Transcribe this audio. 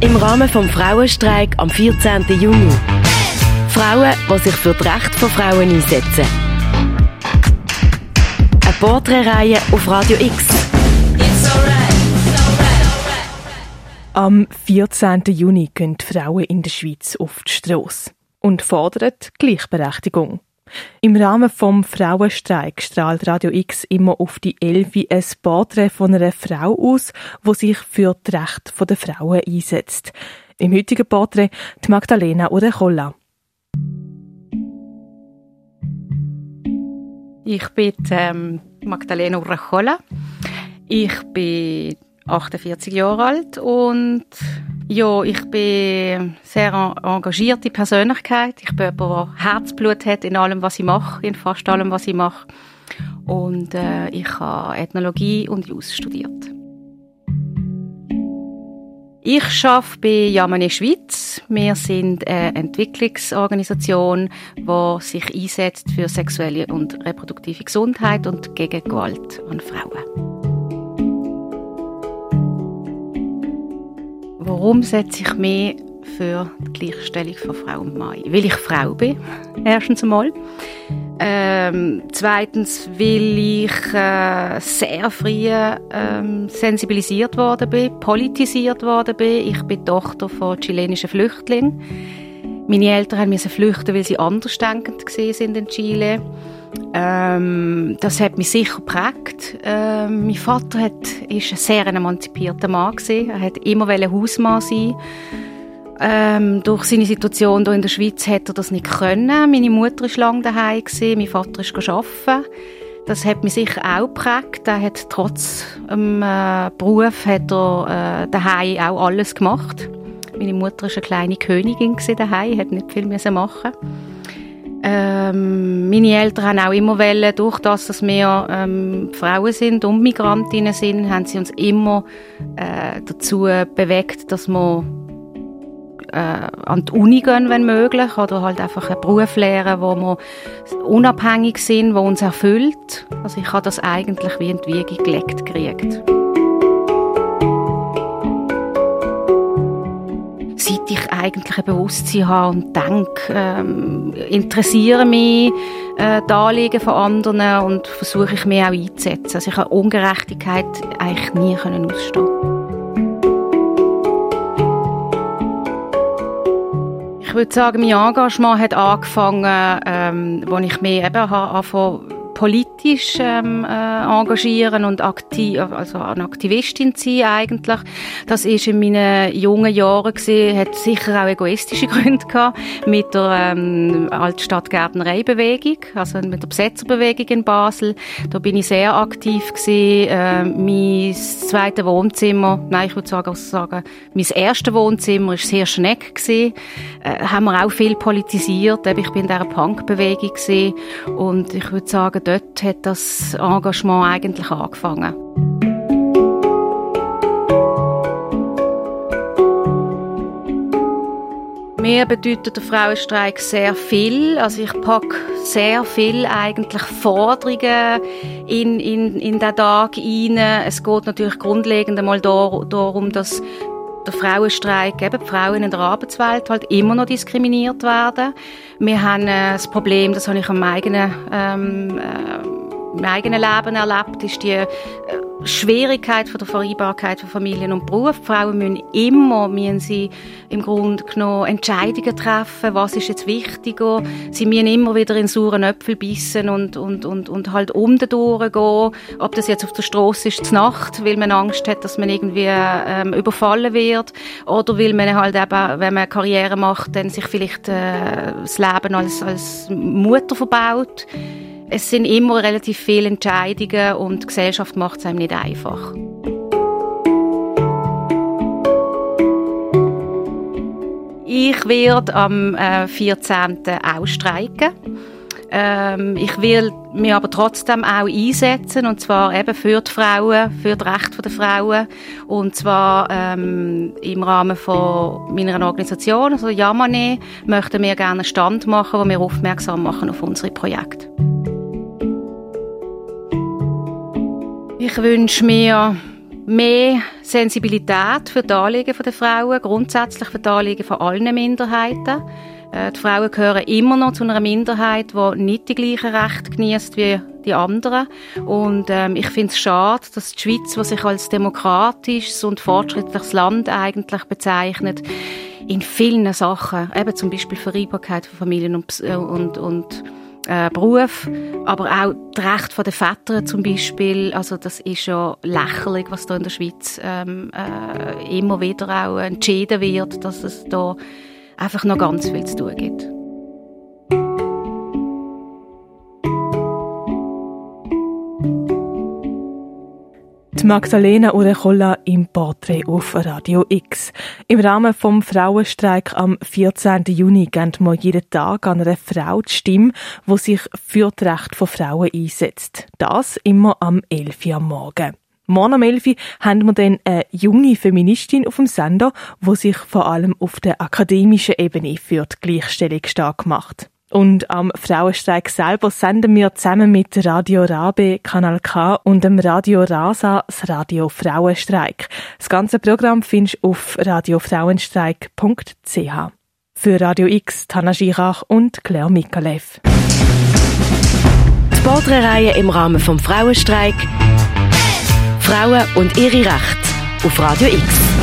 Im Rahmen vom Frauenstreik am 14. Juni. Frauen, die sich für die Rechte von Frauen einsetzen. Eine Porträtreihe auf Radio X. Am 14. Juni gehen Frauen in der Schweiz auf die Strasse und fordern Gleichberechtigung. Im Rahmen vom Frauenstreik strahlt Radio X immer auf die Elfi ein Porträt von einer Frau aus, die sich für die Rechte der Frauen einsetzt. Im heutigen Porträt die Magdalena Orechola. Ich bin ähm, Magdalena Orechola. Ich bin 48 Jahre alt und ja, ich bin sehr engagierte Persönlichkeit. Ich bin jemand, der Herzblut hat in allem, was ich mache, in fast allem, was ich mache. Und äh, ich habe Ethnologie und Jus studiert. Ich arbeite bei Yamane Schweiz. Wir sind eine Entwicklungsorganisation, die sich einsetzt für sexuelle und reproduktive Gesundheit und gegen Gewalt an Frauen. Warum setze ich mich für die Gleichstellung von Frau und Mann? Weil ich Frau bin, erstens einmal. Ähm, zweitens, weil ich äh, sehr früh ähm, sensibilisiert worden bin, politisiert worden bin. Ich bin Tochter von chilenischen Flüchtlingen. Meine Eltern mussten flüchten, weil sie andersdenkend sind in Chile. Ähm, das hat mich sicher geprägt. Ähm, mein Vater ist ein sehr emanzipierter Mann gewesen. Er hat immer Hausmann sein. Ähm, durch seine Situation hier in der Schweiz hätte er das nicht können. Meine Mutter war lange daheim gewesen, mein Vater ist arbeiten. Das hat mich sicher auch geprägt. Er hat trotz dem äh, Beruf hat er äh, daheim auch alles gemacht. Meine Mutter war eine kleine Königin daheim, hat nicht viel machen. Ähm, meine Eltern haben auch immer wollen, durch das, dass wir ähm, Frauen sind und Migrantinnen sind, haben sie uns immer äh, dazu bewegt, dass wir äh, an die Uni gehen, wenn möglich, oder halt einfach einen Beruf lernen, wo wir unabhängig sind, wo uns erfüllt. Also ich habe das eigentlich wie in die Wiege gelegt gekriegt. Eigentlich ein Bewusstsein habe und denke, ähm, interessiere mich äh, die Anliegen von anderen und versuche ich mich auch einzusetzen. Also ich habe Ungerechtigkeit eigentlich nie ausstehen. Ich würde sagen, mein Engagement hat angefangen, ähm, als ich mich eben angefangen politisch ähm, äh, engagieren und aktiv, also eine Aktivistin sein eigentlich. Das ist in meinen jungen Jahren gesehen, hat sicher auch egoistische Gründe gehabt mit der ähm, Altstadtgärtnereibewegung, also mit der Besetzerbewegung in Basel. Da bin ich sehr aktiv gewesen. Äh, mein zweites Wohnzimmer, nein, ich würde sagen, sagen mein erstes Wohnzimmer ist sehr schneck gewesen. Äh, haben wir auch viel politisiert. Ich bin in dieser Punkbewegung gesehen und ich würde sagen, dort hat das Engagement eigentlich angefangen. Mir bedeutet der Frauenstreik sehr viel. Also ich packe sehr viel eigentlich Forderungen in, in, in den Tag rein. Es geht natürlich grundlegend einmal darum, dass der Frauenstreik, eben die Frauen in der Arbeitswelt halt immer noch diskriminiert werden. Wir haben äh, das Problem, das habe ich am eigenen, ähm, äh, eigenen Leben erlebt, ist die äh, Schwierigkeit von der Vereinbarkeit von Familien und Beruf. Frauen müssen immer, müssen sie im Grunde genommen Entscheidungen treffen, was ist jetzt wichtiger. Sie müssen immer wieder in sauren Äpfel bissen und, und, und, und halt um den Toren gehen. Ob das jetzt auf der Straße ist, zur Nacht, weil man Angst hat, dass man irgendwie ähm, überfallen wird. Oder weil man halt eben, wenn man Karriere macht, dann sich vielleicht äh, das Leben als, als Mutter verbaut. Es sind immer relativ viele Entscheidungen und die Gesellschaft macht es einem nicht einfach. Ich werde am 14. Äh, auch streiken. Ähm, ich will mich aber trotzdem auch einsetzen, und zwar eben für die Frauen, für die Rechte der Frauen, und zwar ähm, im Rahmen von meiner Organisation, also Yamane, möchten wir gerne einen Stand machen, wo wir aufmerksam machen auf unsere Projekte. Ich wünsche mir mehr Sensibilität für die Anliegen der Frauen, grundsätzlich für die Anliegen von allen Minderheiten. Äh, die Frauen gehören immer noch zu einer Minderheit, die nicht die gleichen Rechte genießt wie die anderen. Und ähm, ich finde es schade, dass die Schweiz, die sich als demokratisches und fortschrittliches Land eigentlich bezeichnet, in vielen Sachen, eben zum Beispiel Vereinbarkeit von Familien und, äh, und, und äh, Beruf, aber auch das Recht der Väter zum Beispiel. Also das ist ja lächerlich, was da in der Schweiz ähm, äh, immer wieder auch entschieden wird, dass es da einfach noch ganz viel zu tun gibt. Die Magdalena Urecholla im Porträt auf Radio X. Im Rahmen vom Frauenstreik am 14. Juni geben wir jeden Tag an einer Frau die Stimme, die sich für das Recht von Frauen einsetzt. Das immer am 11. Uhr am Morgen. Morgen am 11. Uhr haben wir dann eine junge Feministin auf dem Sender, die sich vor allem auf der akademischen Ebene für die Gleichstellung stark macht. Und am Frauenstreik selber senden wir zusammen mit Radio Rabe, Kanal K und dem Radio Rasa das Radio Frauenstreik. Das ganze Programm findest du auf radiofrauenstreik.ch. Für Radio X, Tana Girach und Claire Mikalev. Die Porträtreihe im Rahmen vom Frauenstreik Frauen und ihre Rechte auf Radio X.